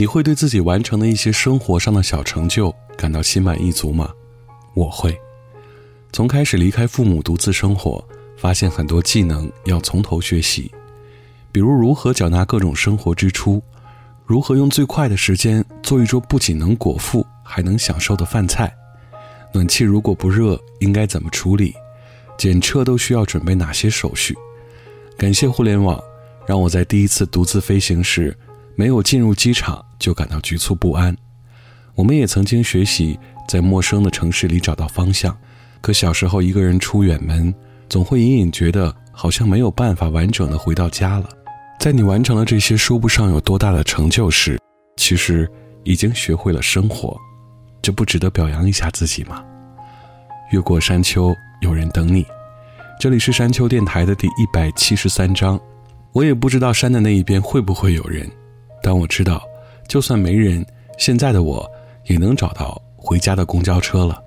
你会对自己完成的一些生活上的小成就感到心满意足吗？我会。从开始离开父母独自生活，发现很多技能要从头学习，比如如何缴纳各种生活支出，如何用最快的时间做一桌不仅能果腹还能享受的饭菜，暖气如果不热应该怎么处理，检测都需要准备哪些手续。感谢互联网，让我在第一次独自飞行时。没有进入机场就感到局促不安。我们也曾经学习在陌生的城市里找到方向，可小时候一个人出远门，总会隐隐觉得好像没有办法完整的回到家了。在你完成了这些说不上有多大的成就时，其实已经学会了生活，这不值得表扬一下自己吗？越过山丘，有人等你。这里是山丘电台的第一百七十三章，我也不知道山的那一边会不会有人。但我知道，就算没人，现在的我也能找到回家的公交车了。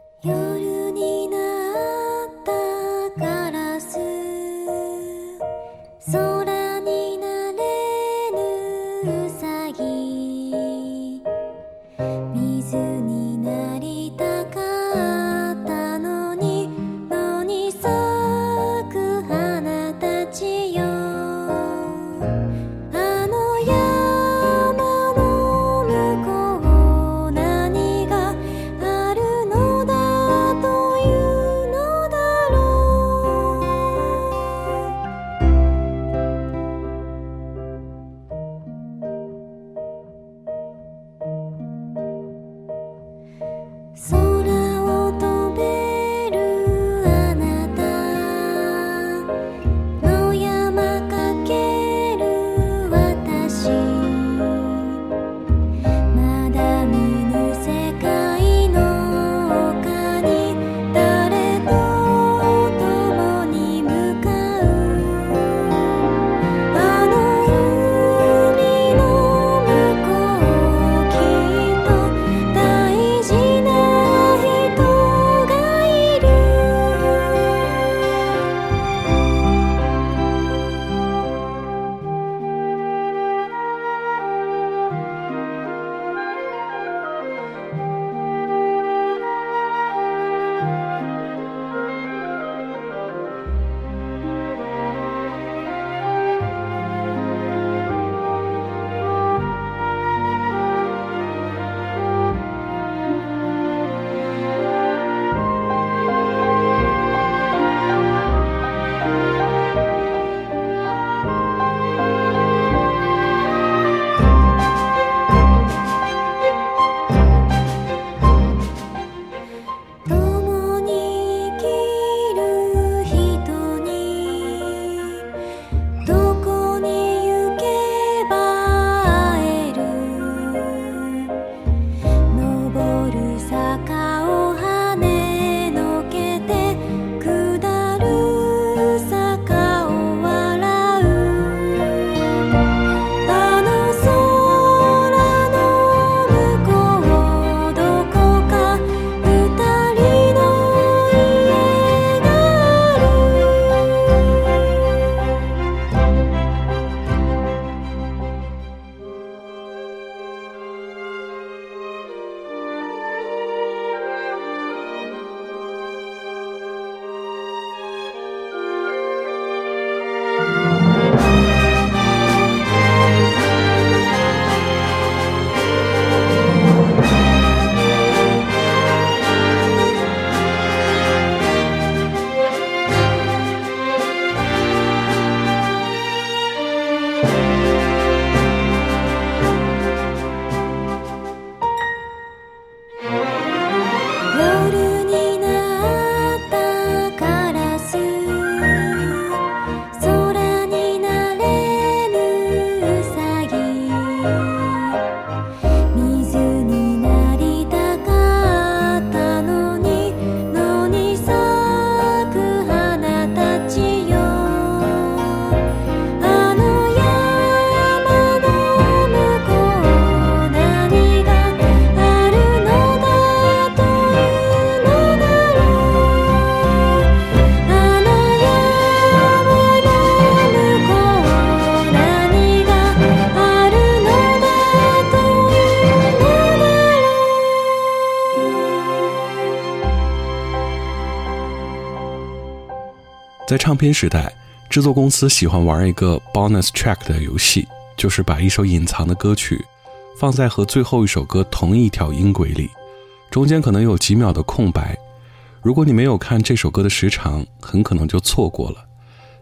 唱片时代，制作公司喜欢玩一个 bonus track 的游戏，就是把一首隐藏的歌曲放在和最后一首歌同一条音轨里，中间可能有几秒的空白。如果你没有看这首歌的时长，很可能就错过了。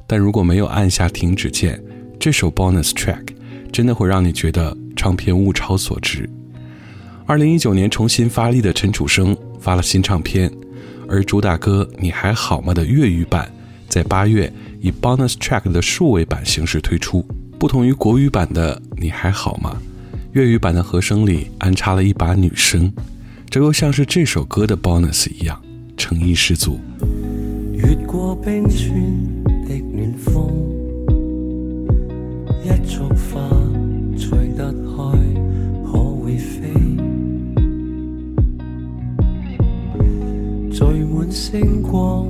但如果没有按下停止键，这首 bonus track 真的会让你觉得唱片物超所值。二零一九年重新发力的陈楚生发了新唱片，而主打歌《你还好吗》的粤语版在八月以 bonus track 的数位版形式推出。不同于国语版的《你还好吗》，粤语版的和声里安插了一把女声，这又像是这首歌的 bonus 一样，诚意十足。越过冰川的暖风，一束花吹得開，可會飛？聚滿星光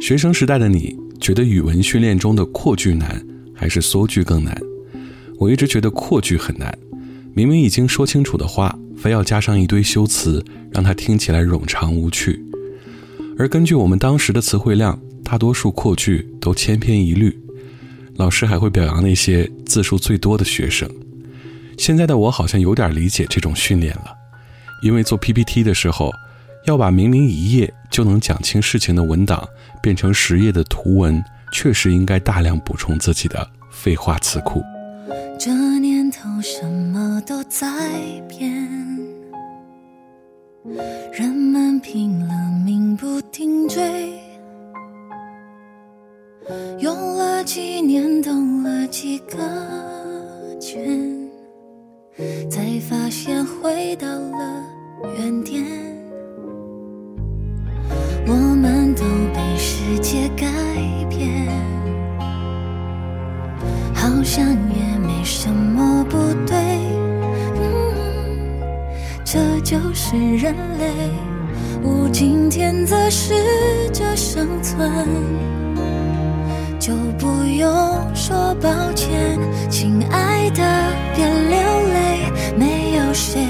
学生时代的你，觉得语文训练中的扩句难还是缩句更难？我一直觉得扩句很难，明明已经说清楚的话，非要加上一堆修辞，让它听起来冗长无趣。而根据我们当时的词汇量，大多数扩句都千篇一律，老师还会表扬那些字数最多的学生。现在的我好像有点理解这种训练了，因为做 PPT 的时候，要把明明一页就能讲清事情的文档变成十页的图文，确实应该大量补充自己的废话词库。这年头什么都在变，人们拼了命不停追，用了几年，兜了几个圈，才发现回到了原点。我们都被世界改变，好像也没什么不对。嗯，这就是人类，无尽天择适者生存。就不用说抱歉，亲爱的，别流泪。没有谁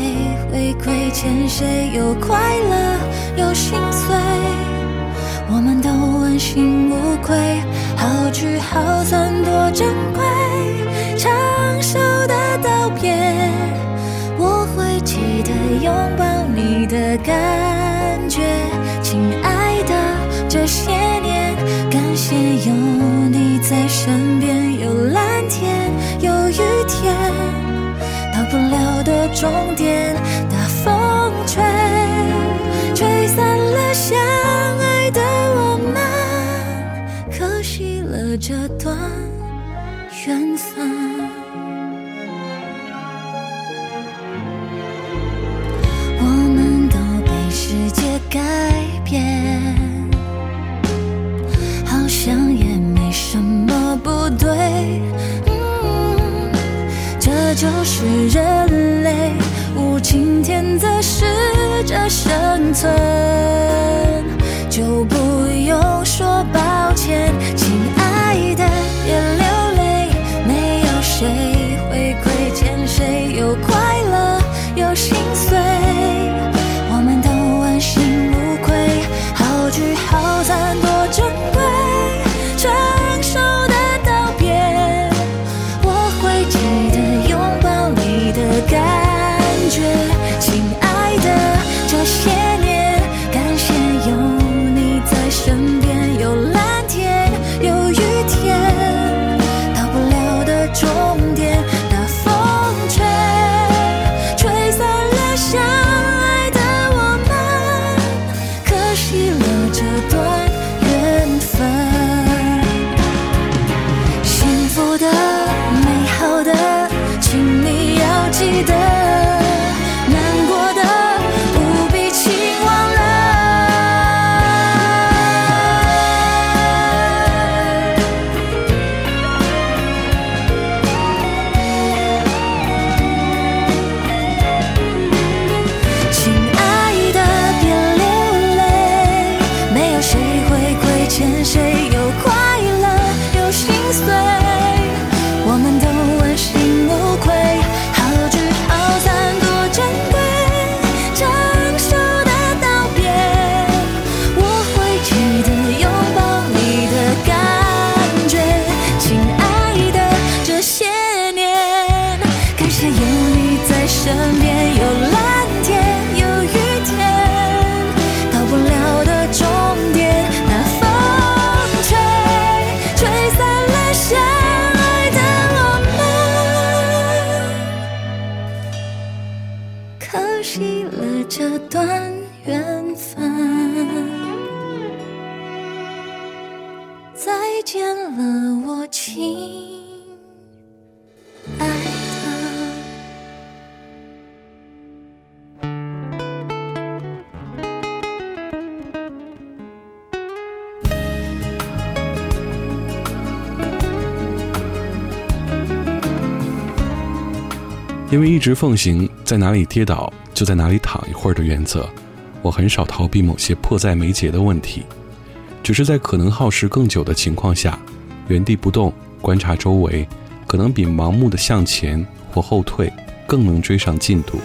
会亏欠谁，有快乐，心无愧。好聚好散多珍贵，长寿的道别，我会记得拥抱你的感觉，亲爱的，这些年感谢有你在身边，有蓝天，有雨天。到不了的终点，大风吹，生存，因为一直奉行在哪里跌倒就在哪里躺一会儿的原则，我很少逃避某些迫在眉睫的问题，只是在可能耗时更久的情况下，原地不动观察周围，可能比盲目的向前或后退更能追上进度。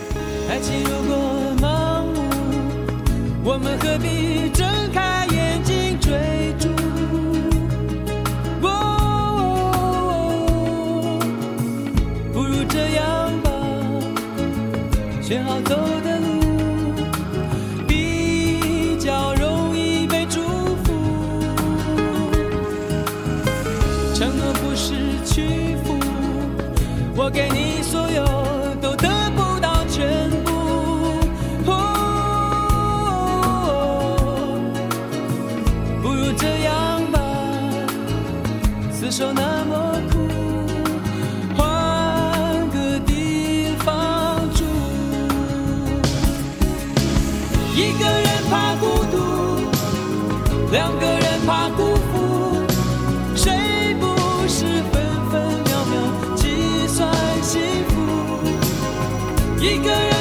一个人。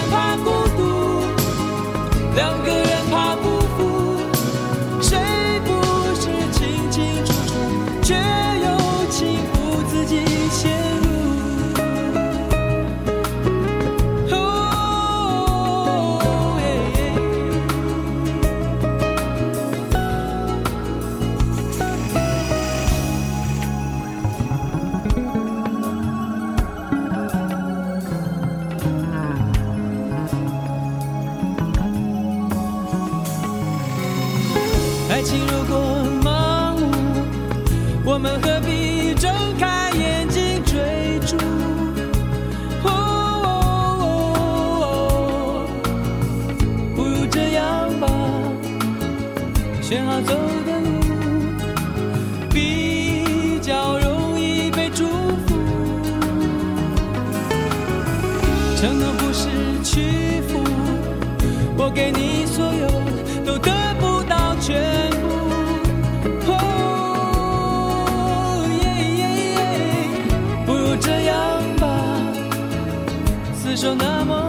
就那么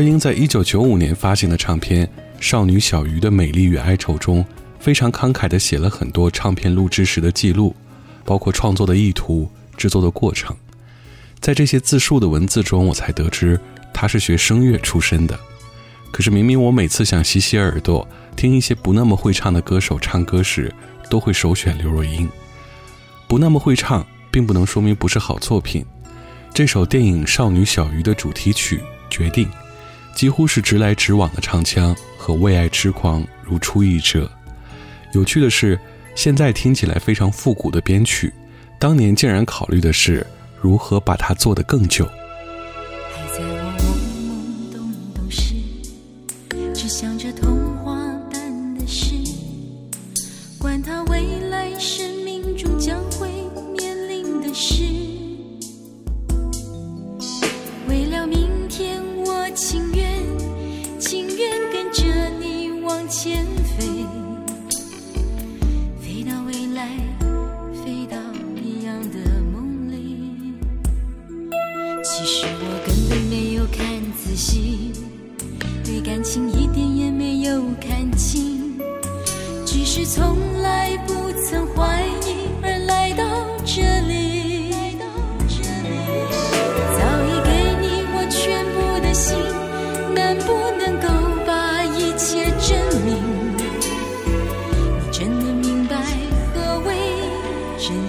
刘若英在一九九五年发行的唱片《少女小鱼的美丽与哀愁》中，非常慷慨地写了很多唱片录制时的记录，包括创作的意图、制作的过程。在这些自述的文字中，我才得知她是学声乐出身的。可是明明我每次想洗洗耳朵，听一些不那么会唱的歌手唱歌时，都会首选刘若英。不那么会唱，并不能说明不是好作品。这首电影《少女小鱼》的主题曲《决定》，几乎是直来直往的唱腔和为爱痴狂如出一辙。有趣的是，现在听起来非常复古的编曲，当年竟然考虑的是如何把它做得更久。真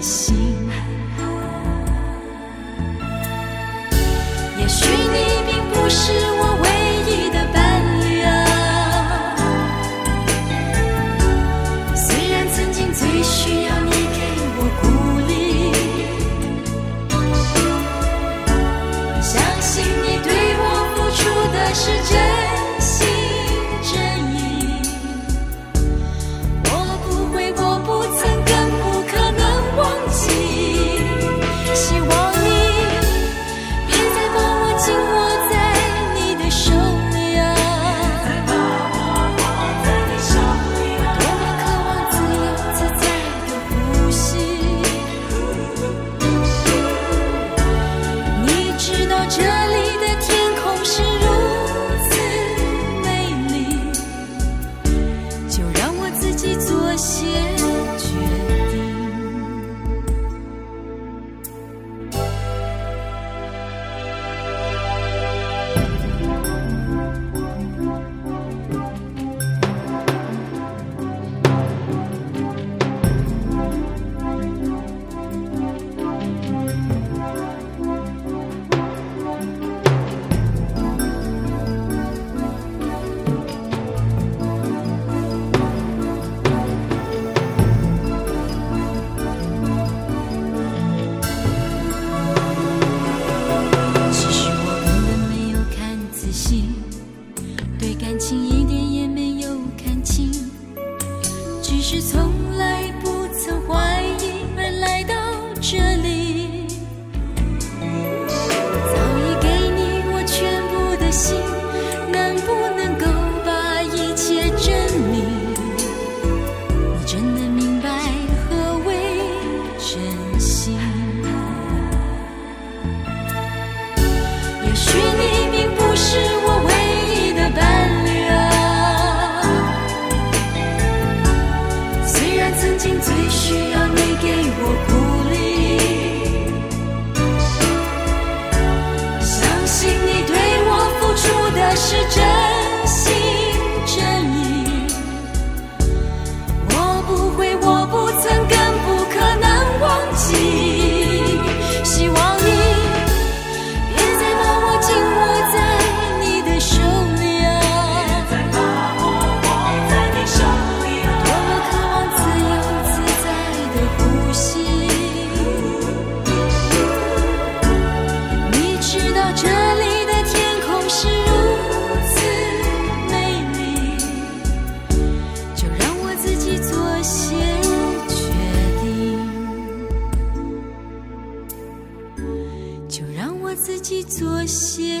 自己做些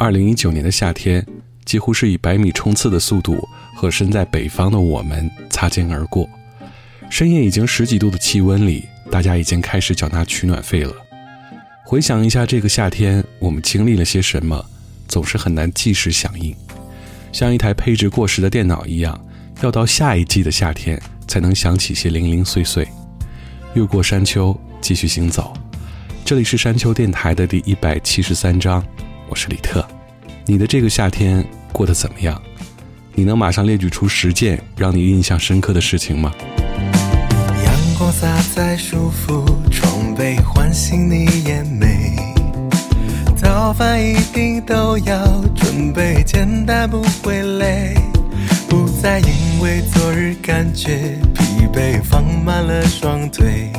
二零一九年的夏天，几乎是以百米冲刺的速度和身在北方的我们擦肩而过。深夜已经十几度的气温里，大家已经开始缴纳取暖费了。回想一下这个夏天，我们经历了些什么，总是很难即时响应，像一台配置过时的电脑一样，要到下一季的夏天才能想起些零零碎碎。越过山丘，继续行走。这里是山丘电台的第一百七十三章，我是李特。你的这个夏天过得怎么样？你能马上列举出十件让你印象深刻的事情吗？阳光洒在舒服床被，唤醒你眼眉。早饭一定都要准备，简单不会累，不再因为昨日感觉疲惫，放慢了双腿。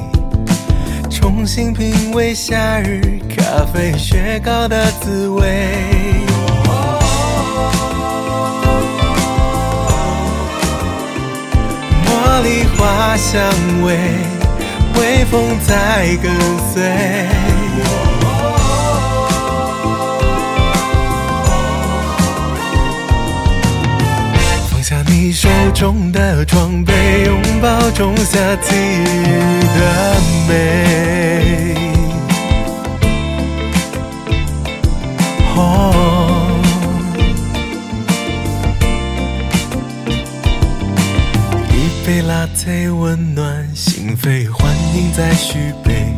重新品味夏日咖啡雪糕的滋味。茉莉花香味，微风在跟随。你手中的装备，拥抱仲夏季的美。哦，一杯 latte 温暖心扉，欢迎再续杯。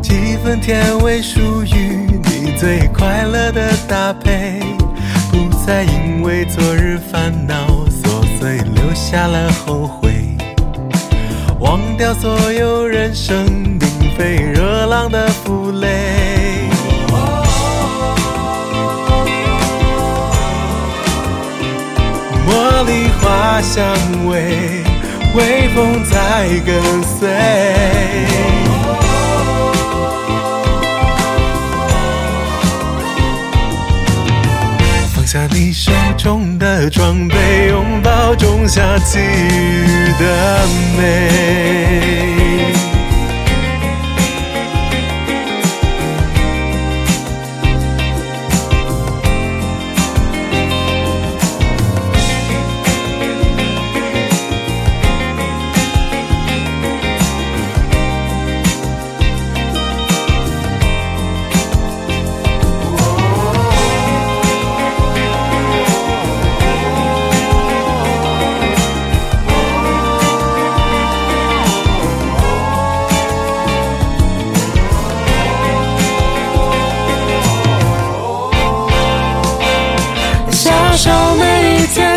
几分甜味属于你最快乐的搭配，再因为昨日烦恼琐碎留下了后悔，忘掉所有人生，并非热浪的负累。茉莉花香味，微风在跟随。下你手中的装备，拥抱仲夏奇遇的美。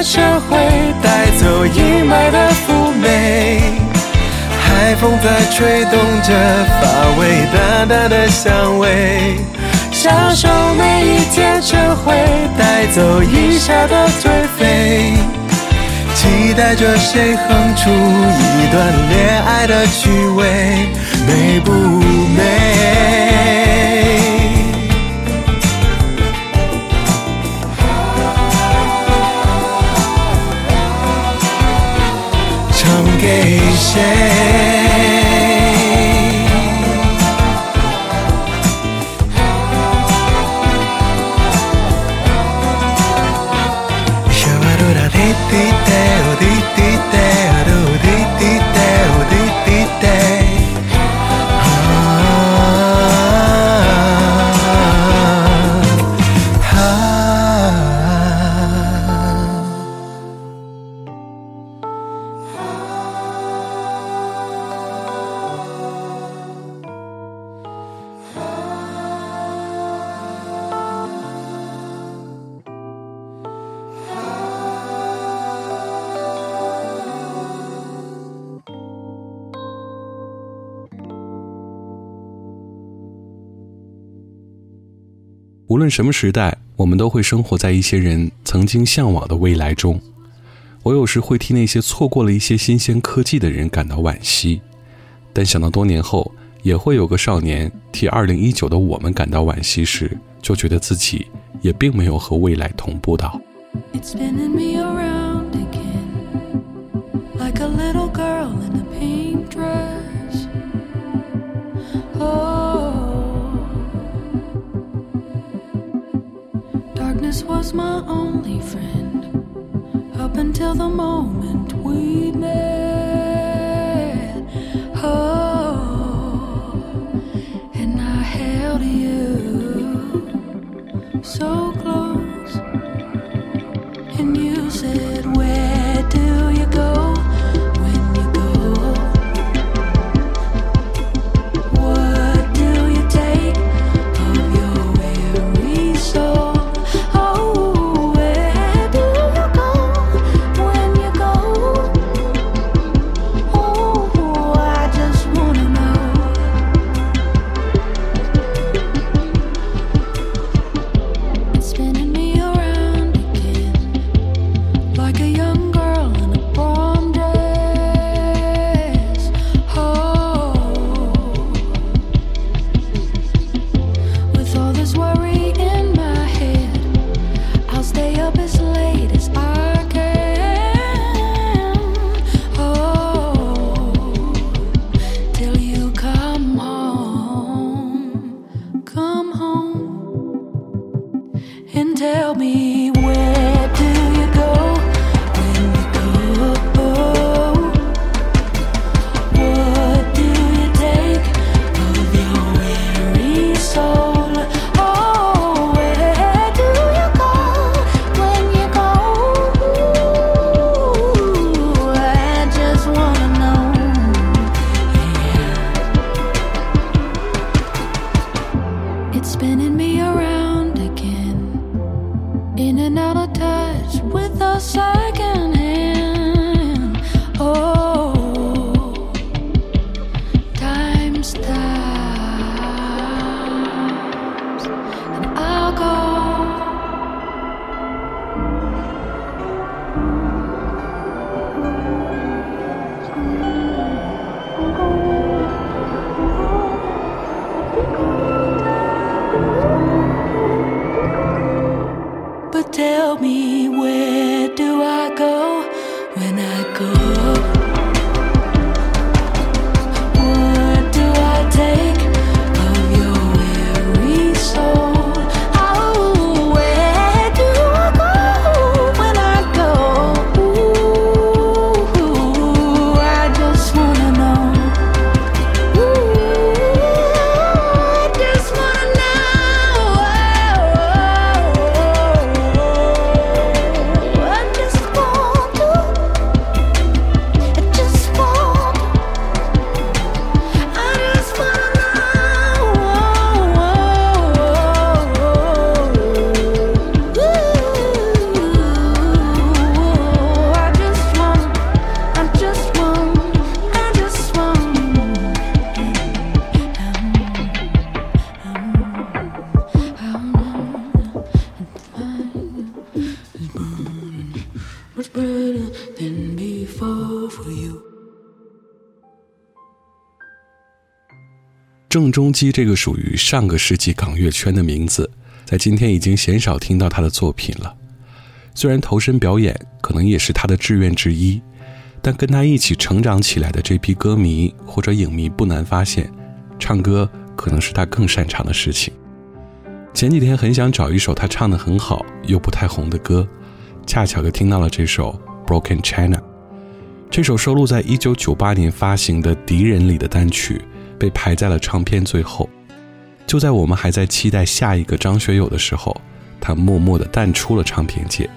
每一天晨会，带走阴霾的妩媚。海风在吹动着发尾淡淡的香味。享受每一天晨会，带走一夏的颓废。期待着谁哼出一段恋爱的趣味，美不美？唱无论什么时代，我们都会生活在一些人曾经向往的未来中。我有时会替那些错过了一些新鲜科技的人感到惋惜，但想到多年后也会有个少年替2019的我们感到惋惜时，就觉得自己也并没有和未来同步到。It's was my only friend up until the moment we met. 中基这个属于上个世纪港乐圈的名字，在今天已经鲜少听到他的作品了。虽然投身表演可能也是他的志愿之一，但跟他一起成长起来的这批歌迷或者影迷不难发现，唱歌可能是他更擅长的事情。前几天很想找一首他唱得很好又不太红的歌，恰巧就听到了这首《Broken China》。这首收录在1998年发行的《敌人》里的单曲，被排在了唱片最后。就在我们还在期待下一个张学友的时候，他默默地淡出了唱片界。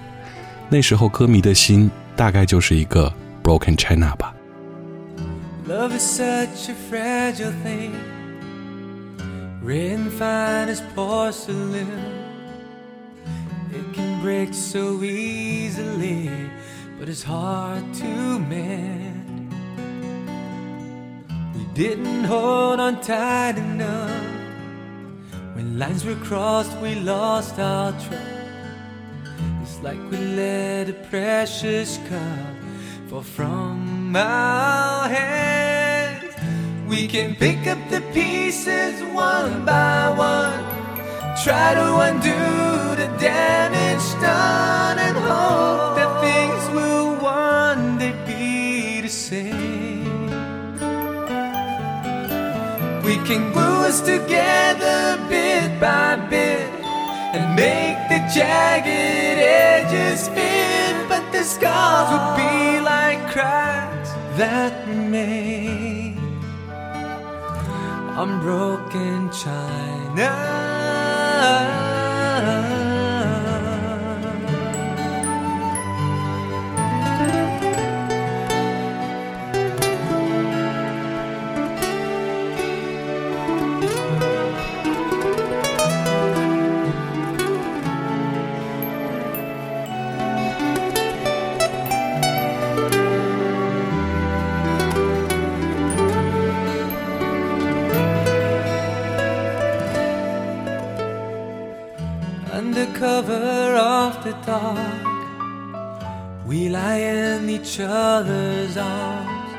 那时候歌迷的心大概就是一个 Broken China 吧。Love is such a fragile thing, written fine as porcelain. It can break so easily, but it's hard to mend. Didn't hold on tight enough. When lines were crossed, we lost our trust. It's like we let a precious cup fall from our hands. We can pick up the pieces one by one, try to undo the damage done, and hope that things will one day be the same. We can glue us together bit by bit and make the jagged edges fit, but the scars would be like cracks that remain on broken china. Cover of the dark, we lie in each other's arms,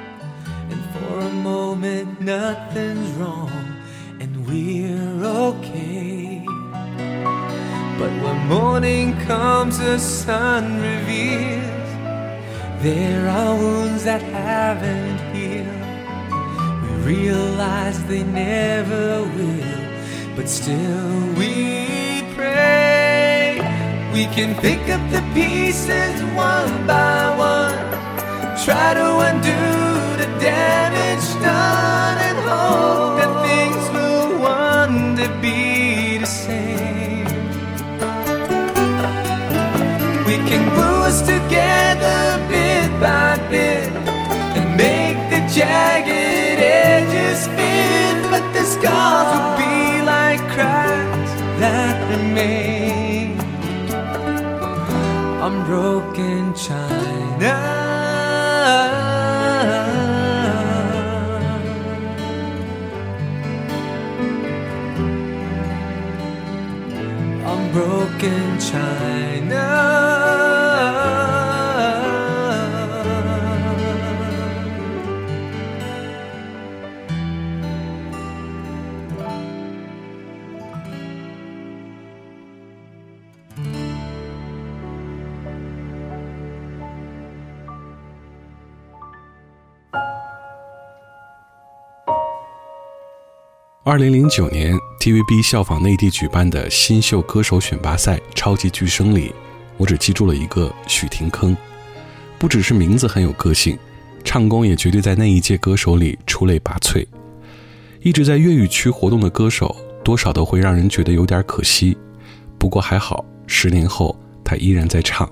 and for a moment nothing's wrong, and we're okay. But when morning comes, the sun reveals there are wounds that haven't healed. We realize they never will, but still we. We can pick up the pieces one by one, try to undo the damage done, and hope that things will one day be the same. We can glue us together bit by bit I'm broken China. I'm broken, China. 二零零九年，TVB 效仿内地举办的新秀歌手选拔赛《超级巨声》里，我只记住了一个许廷铿，不只是名字很有个性，唱功也绝对在那一届歌手里出类拔萃。一直在粤语区活动的歌手，多少都会让人觉得有点可惜。不过还好，十年后他依然在唱。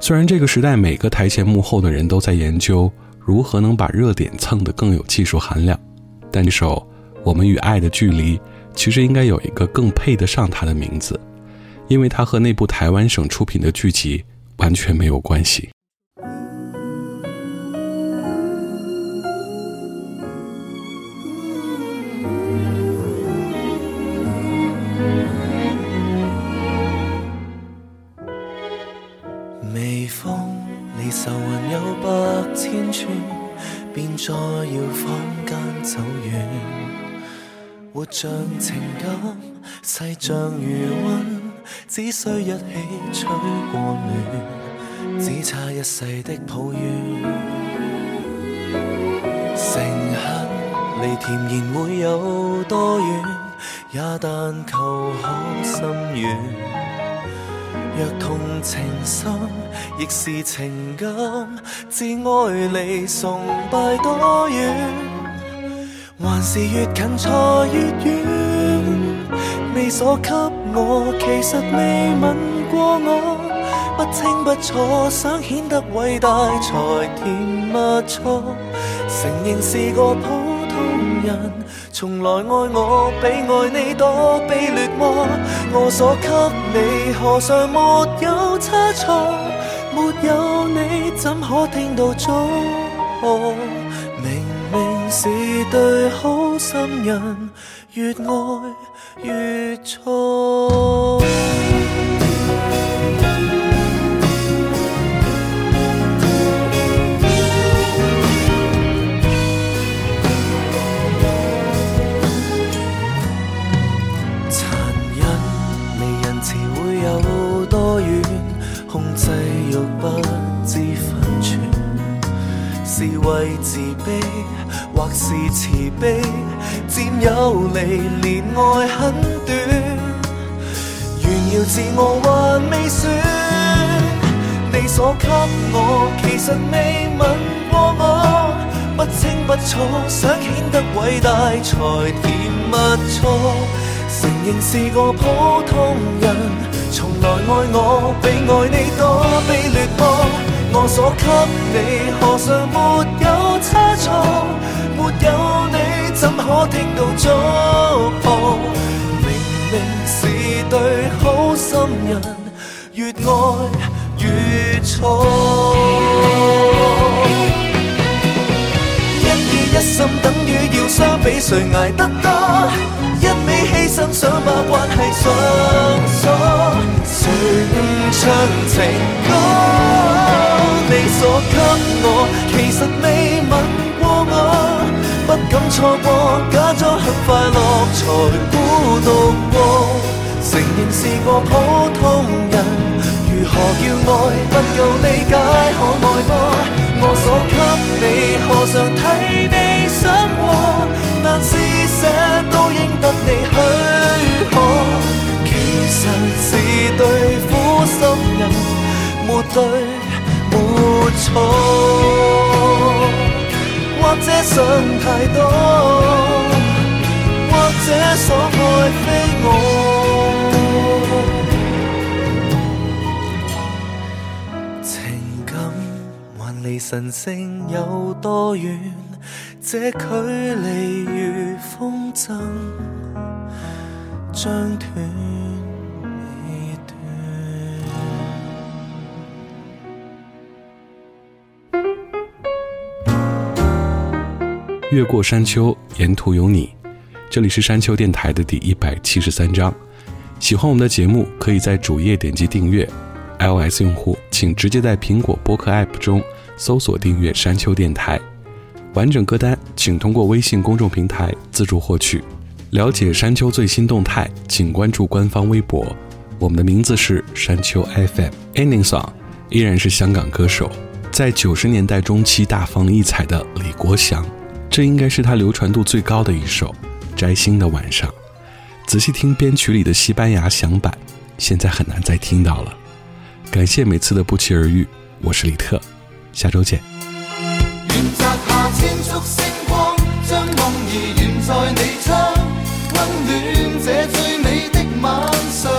虽然这个时代每个台前幕后的人都在研究如何能把热点蹭得更有技术含量，但这首。我们与爱的距离，其实应该有一个更配得上它的名字，因为它和那部台湾省出品的剧集完全没有关系。微风离愁云有百千串，便再要坊间走远。活像情感，细像余温，只需一起吹过暖，只差一世的抱怨。诚恳离甜言会有多远，也但求可心软。若同情心亦是情感，至爱离崇拜多远？还是越近才越远，你所给我其实未吻过我，不清不楚，想显得伟大才甜蜜错。承认是个普通人，从来爱我比爱你多卑劣么？我所给你何尝没有差错？没有你怎可听到祝贺？是对好心人，越爱越错。残忍离人慈会有多远？控制欲不知分寸，是为自卑。或是慈悲，占有离，连爱很短。炫耀自我还未算，你所给我其实未吻过我，不清不楚，想显得伟大才甜蜜错。承认是个普通人，从来爱我比爱你多卑劣么？我所给你何尝没有差错？有你怎可听到祝贺？明明是对好心人，越爱越错。一意一心等于要相比，谁挨得多？一味牺牲想把关系上锁，谁误唱情歌？你所给我，其实未吻，敢错过，假装很快乐才孤独过。承认是个普通人，如何叫爱不够理解，可爱么？我所给你，何尝替你想过？但施舍都应得你许可，其实是对苦心人，没对。没错，或者想太多，或者所爱非我。情感还离神圣有多远？这距离如风筝将断。越过山丘，沿途有你。这里是山丘电台的第一百七十三章。喜欢我们的节目，可以在主页点击订阅。iOS 用户请直接在苹果播客 App 中搜索订阅山丘电台。完整歌单请通过微信公众平台自助获取。了解山丘最新动态，请关注官方微博。我们的名字是山丘 FM。Ending song 依然是香港歌手，在九十年代中期大放异彩的李国祥。这应该是他流传度最高的一首。摘星的晚上。仔细听编曲里的西班牙响版，现在很难再听到了。感谢每次的不期而遇，我是李特，下周见。愿摘下千束星光，将梦儿悬在你窗，温暖这最美的晚上。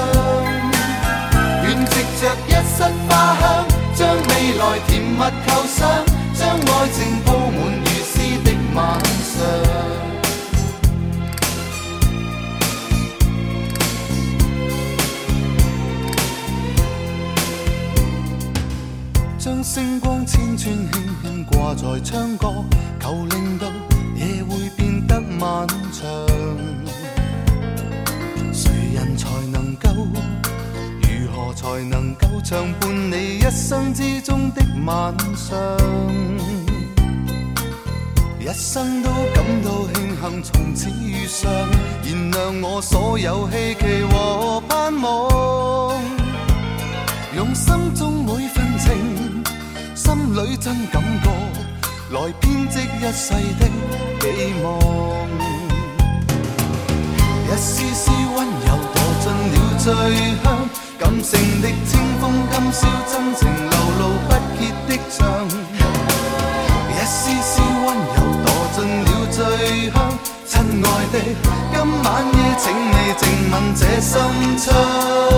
愿藉着一室花香，将未来甜蜜构想，将爱情诗的晚上。将星光千串轻轻挂在窗角，求令到夜会变得漫长。谁人才能够？如何才能够长伴你一生之中的晚上？一生都感到庆幸从此遇上，燃亮我所有希冀和盼望。用心中每份情，心里真感觉，来编织一世的寄望。一丝丝温柔堕进了最香，感性的清风今宵真情流露不竭的唱。请你静吻这心窗。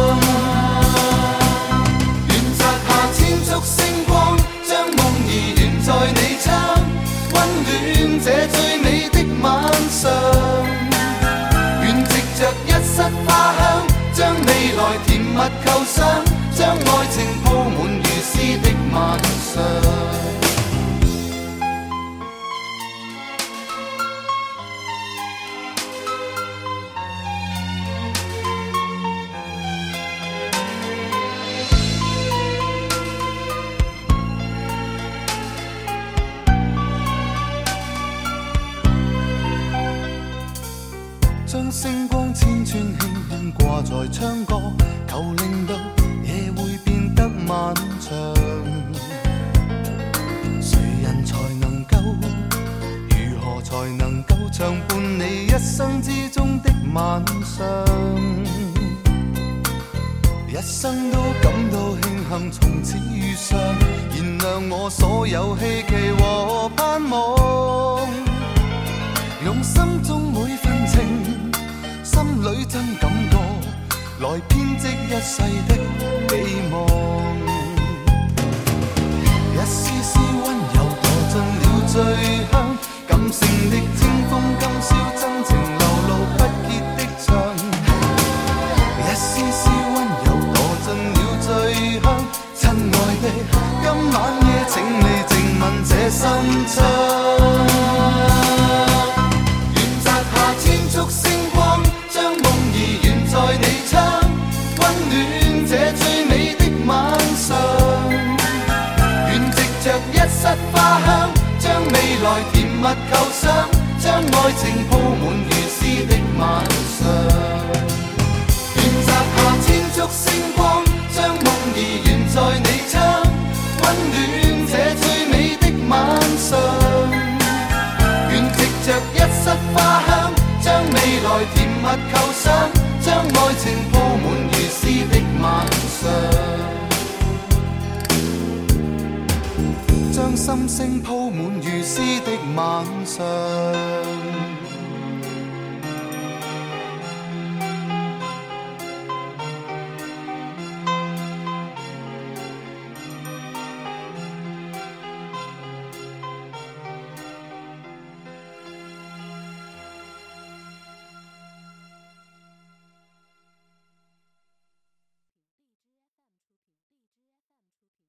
唱愿摘下千束星光将梦儿悬在你窗温暖这最美的晚上愿藉着一室花香将未来甜蜜构想。将爱情铺满如诗的晚上愿摘下千束星密构想将爱情铺满如诗的晚上。将心声铺满如诗的晚上。